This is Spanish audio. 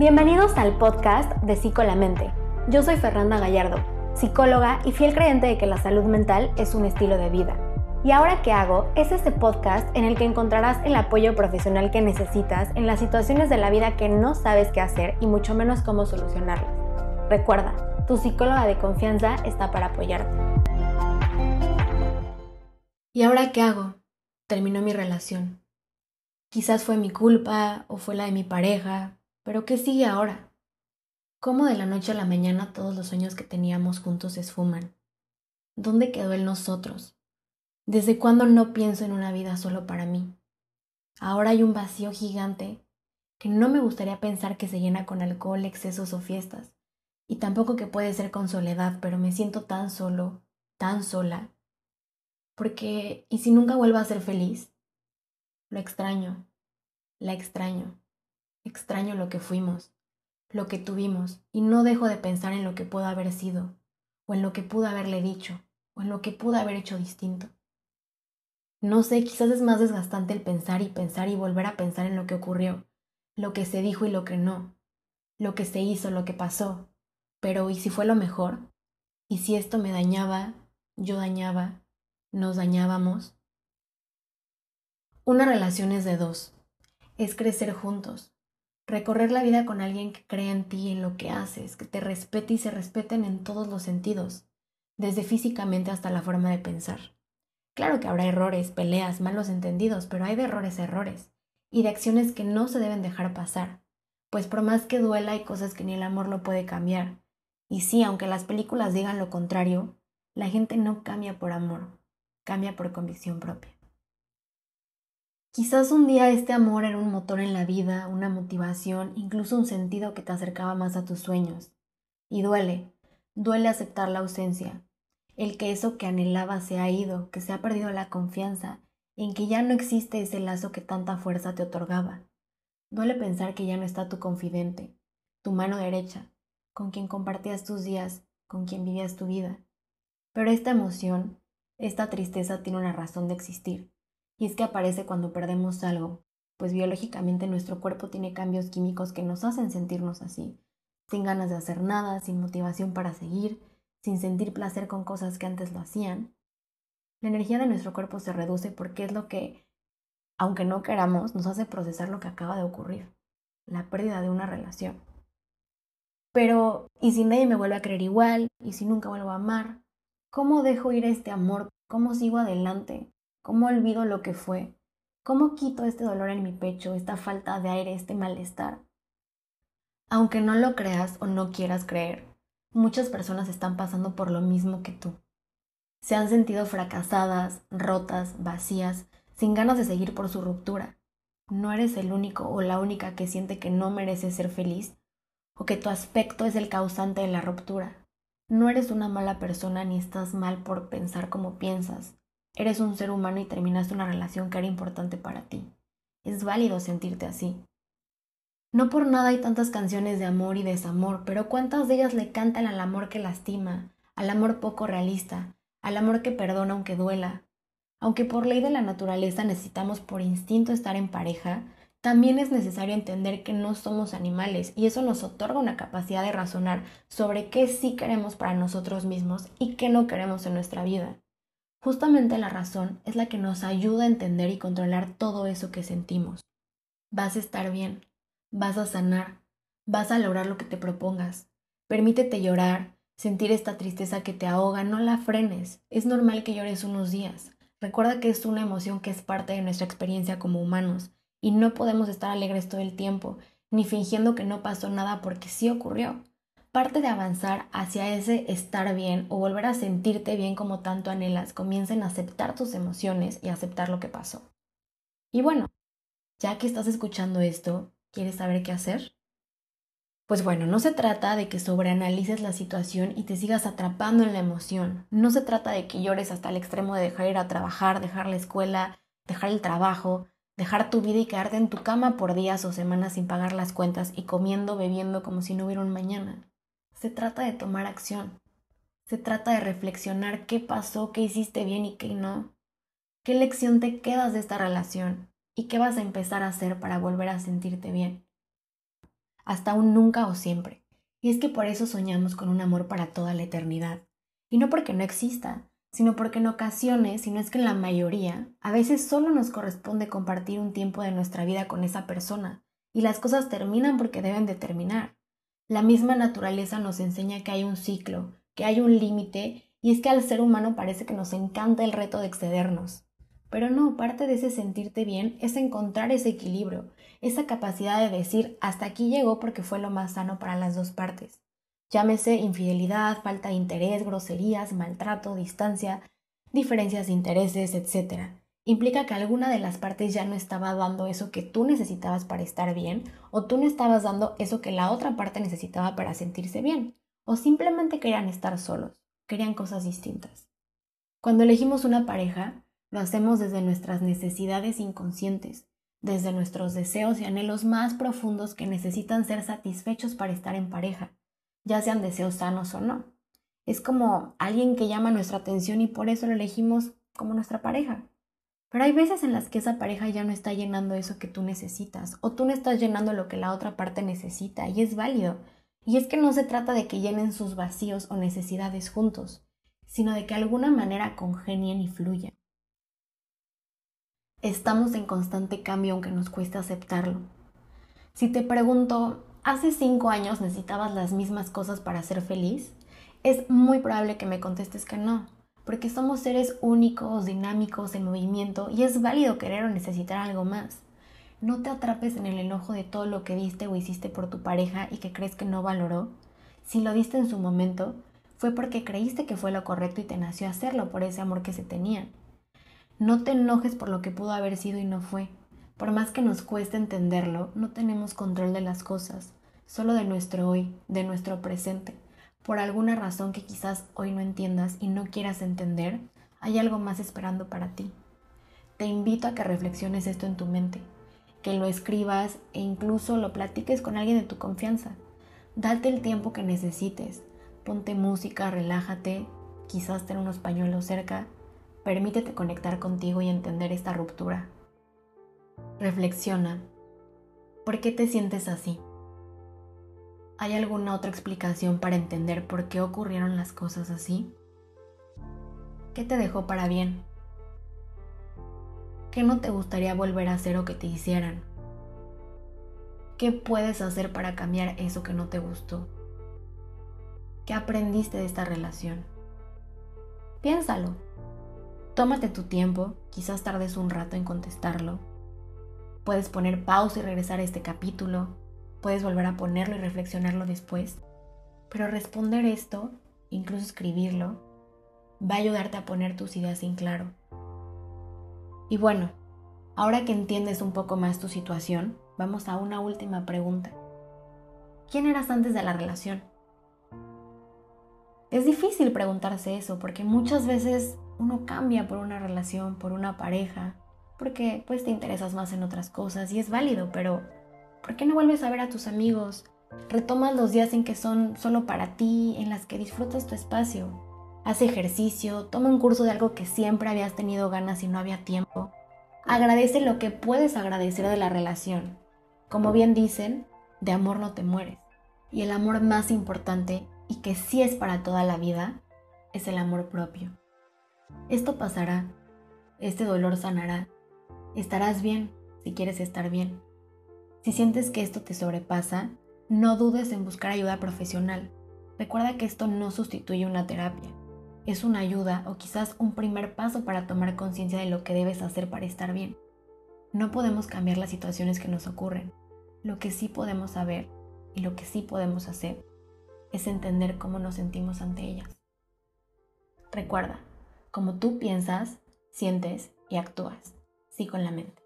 Bienvenidos al podcast de Psicolamente. Yo soy Fernanda Gallardo, psicóloga y fiel creyente de que la salud mental es un estilo de vida. Y ahora qué hago es este podcast en el que encontrarás el apoyo profesional que necesitas en las situaciones de la vida que no sabes qué hacer y mucho menos cómo solucionarlas. Recuerda, tu psicóloga de confianza está para apoyarte. ¿Y ahora qué hago? Terminó mi relación. Quizás fue mi culpa o fue la de mi pareja, pero ¿qué sigue ahora? ¿Cómo de la noche a la mañana todos los sueños que teníamos juntos se esfuman? ¿Dónde quedó el nosotros? ¿Desde cuándo no pienso en una vida solo para mí? Ahora hay un vacío gigante que no me gustaría pensar que se llena con alcohol, excesos o fiestas, y tampoco que puede ser con soledad, pero me siento tan solo, tan sola, porque ¿y si nunca vuelvo a ser feliz? Lo extraño, la extraño, extraño lo que fuimos, lo que tuvimos, y no dejo de pensar en lo que pudo haber sido, o en lo que pudo haberle dicho, o en lo que pudo haber hecho distinto. No sé, quizás es más desgastante el pensar y pensar y volver a pensar en lo que ocurrió, lo que se dijo y lo que no, lo que se hizo, lo que pasó. Pero ¿y si fue lo mejor? ¿Y si esto me dañaba, yo dañaba, nos dañábamos? Una relación es de dos. Es crecer juntos. Recorrer la vida con alguien que crea en ti, en lo que haces, que te respete y se respeten en todos los sentidos, desde físicamente hasta la forma de pensar. Claro que habrá errores, peleas, malos entendidos, pero hay de errores errores, y de acciones que no se deben dejar pasar, pues por más que duela hay cosas que ni el amor lo puede cambiar. Y sí, aunque las películas digan lo contrario, la gente no cambia por amor, cambia por convicción propia. Quizás un día este amor era un motor en la vida, una motivación, incluso un sentido que te acercaba más a tus sueños. Y duele, duele aceptar la ausencia, el que eso que anhelaba se ha ido, que se ha perdido la confianza, en que ya no existe ese lazo que tanta fuerza te otorgaba. Duele pensar que ya no está tu confidente, tu mano derecha, con quien compartías tus días, con quien vivías tu vida. Pero esta emoción, esta tristeza tiene una razón de existir y es que aparece cuando perdemos algo, pues biológicamente nuestro cuerpo tiene cambios químicos que nos hacen sentirnos así, sin ganas de hacer nada, sin motivación para seguir, sin sentir placer con cosas que antes lo hacían. La energía de nuestro cuerpo se reduce porque es lo que, aunque no queramos, nos hace procesar lo que acaba de ocurrir, la pérdida de una relación. Pero, ¿y si nadie me vuelve a creer igual? ¿Y si nunca vuelvo a amar? ¿Cómo dejo ir este amor? ¿Cómo sigo adelante? ¿Cómo olvido lo que fue? ¿Cómo quito este dolor en mi pecho, esta falta de aire, este malestar? Aunque no lo creas o no quieras creer, muchas personas están pasando por lo mismo que tú. Se han sentido fracasadas, rotas, vacías, sin ganas de seguir por su ruptura. No eres el único o la única que siente que no merece ser feliz o que tu aspecto es el causante de la ruptura. No eres una mala persona ni estás mal por pensar como piensas. Eres un ser humano y terminaste una relación que era importante para ti. Es válido sentirte así. No por nada hay tantas canciones de amor y desamor, pero ¿cuántas de ellas le cantan al amor que lastima, al amor poco realista, al amor que perdona aunque duela? Aunque por ley de la naturaleza necesitamos por instinto estar en pareja, también es necesario entender que no somos animales y eso nos otorga una capacidad de razonar sobre qué sí queremos para nosotros mismos y qué no queremos en nuestra vida. Justamente la razón es la que nos ayuda a entender y controlar todo eso que sentimos. Vas a estar bien, vas a sanar, vas a lograr lo que te propongas. Permítete llorar, sentir esta tristeza que te ahoga, no la frenes. Es normal que llores unos días. Recuerda que es una emoción que es parte de nuestra experiencia como humanos y no podemos estar alegres todo el tiempo, ni fingiendo que no pasó nada porque sí ocurrió parte de avanzar hacia ese estar bien o volver a sentirte bien como tanto anhelas, comiencen a aceptar tus emociones y aceptar lo que pasó. Y bueno, ya que estás escuchando esto, ¿quieres saber qué hacer? Pues bueno, no se trata de que sobreanalices la situación y te sigas atrapando en la emoción. No se trata de que llores hasta el extremo de dejar ir a trabajar, dejar la escuela, dejar el trabajo, dejar tu vida y quedarte en tu cama por días o semanas sin pagar las cuentas y comiendo, bebiendo como si no hubiera un mañana. Se trata de tomar acción. Se trata de reflexionar qué pasó, qué hiciste bien y qué no. ¿Qué lección te quedas de esta relación? ¿Y qué vas a empezar a hacer para volver a sentirte bien? hasta un nunca o siempre. Y es que por eso soñamos con un amor para toda la eternidad. Y no porque no exista, sino porque en ocasiones, si no es que en la mayoría, a veces solo nos corresponde compartir un tiempo de nuestra vida con esa persona, y las cosas terminan porque deben de terminar. La misma naturaleza nos enseña que hay un ciclo, que hay un límite, y es que al ser humano parece que nos encanta el reto de excedernos. Pero no, parte de ese sentirte bien es encontrar ese equilibrio, esa capacidad de decir hasta aquí llegó porque fue lo más sano para las dos partes. Llámese infidelidad, falta de interés, groserías, maltrato, distancia, diferencias de intereses, etc. Implica que alguna de las partes ya no estaba dando eso que tú necesitabas para estar bien, o tú no estabas dando eso que la otra parte necesitaba para sentirse bien, o simplemente querían estar solos, querían cosas distintas. Cuando elegimos una pareja, lo hacemos desde nuestras necesidades inconscientes, desde nuestros deseos y anhelos más profundos que necesitan ser satisfechos para estar en pareja ya sean deseos sanos o no. Es como alguien que llama nuestra atención y por eso lo elegimos como nuestra pareja. Pero hay veces en las que esa pareja ya no está llenando eso que tú necesitas o tú no estás llenando lo que la otra parte necesita y es válido. Y es que no se trata de que llenen sus vacíos o necesidades juntos, sino de que de alguna manera congenien y fluyan. Estamos en constante cambio aunque nos cueste aceptarlo. Si te pregunto, hace cinco años necesitabas las mismas cosas para ser feliz, es muy probable que me contestes que no, porque somos seres únicos, dinámicos, en movimiento y es válido querer o necesitar algo más. No te atrapes en el enojo de todo lo que diste o hiciste por tu pareja y que crees que no valoró. Si lo diste en su momento, fue porque creíste que fue lo correcto y te nació hacerlo por ese amor que se tenían. No te enojes por lo que pudo haber sido y no fue. Por más que nos cueste entenderlo, no tenemos control de las cosas, solo de nuestro hoy, de nuestro presente. Por alguna razón que quizás hoy no entiendas y no quieras entender, hay algo más esperando para ti. Te invito a que reflexiones esto en tu mente, que lo escribas e incluso lo platiques con alguien de tu confianza. Date el tiempo que necesites. Ponte música, relájate, quizás ten unos pañuelos cerca. Permítete conectar contigo y entender esta ruptura. Reflexiona. ¿Por qué te sientes así? ¿Hay alguna otra explicación para entender por qué ocurrieron las cosas así? ¿Qué te dejó para bien? ¿Qué no te gustaría volver a hacer o que te hicieran? ¿Qué puedes hacer para cambiar eso que no te gustó? ¿Qué aprendiste de esta relación? Piénsalo. Tómate tu tiempo, quizás tardes un rato en contestarlo Puedes poner pausa y regresar a este capítulo. Puedes volver a ponerlo y reflexionarlo después. Pero responder esto, incluso escribirlo, va a ayudarte a poner tus ideas en claro. Y bueno, ahora que entiendes un poco más tu situación, vamos a una última pregunta. ¿Quién eras antes de la relación? Es difícil preguntarse eso porque muchas veces uno cambia por una relación, por una pareja, porque pues te interesas más en otras cosas y es válido, pero ¿por qué no vuelves a ver a tus amigos? Retomas los días en que son solo para ti, en las que disfrutas tu espacio. Haz ejercicio, toma un curso de algo que siempre habías tenido ganas y no había tiempo. Agradece lo que puedes agradecer de la relación. Como bien dicen, de amor no te mueres. Y el amor más importante, y que sí es para toda la vida, es el amor propio. Esto pasará, este dolor sanará, Estarás bien si quieres estar bien. Si sientes que esto te sobrepasa, no dudes en buscar ayuda profesional. Recuerda que esto no sustituye una terapia. Es una ayuda o quizás un primer paso para tomar conciencia de lo que debes hacer para estar bien. No podemos cambiar las situaciones que nos ocurren. Lo que sí podemos saber y lo que sí podemos hacer es entender cómo nos sentimos ante ellas. Recuerda, como tú piensas, sientes y actúas con la mente.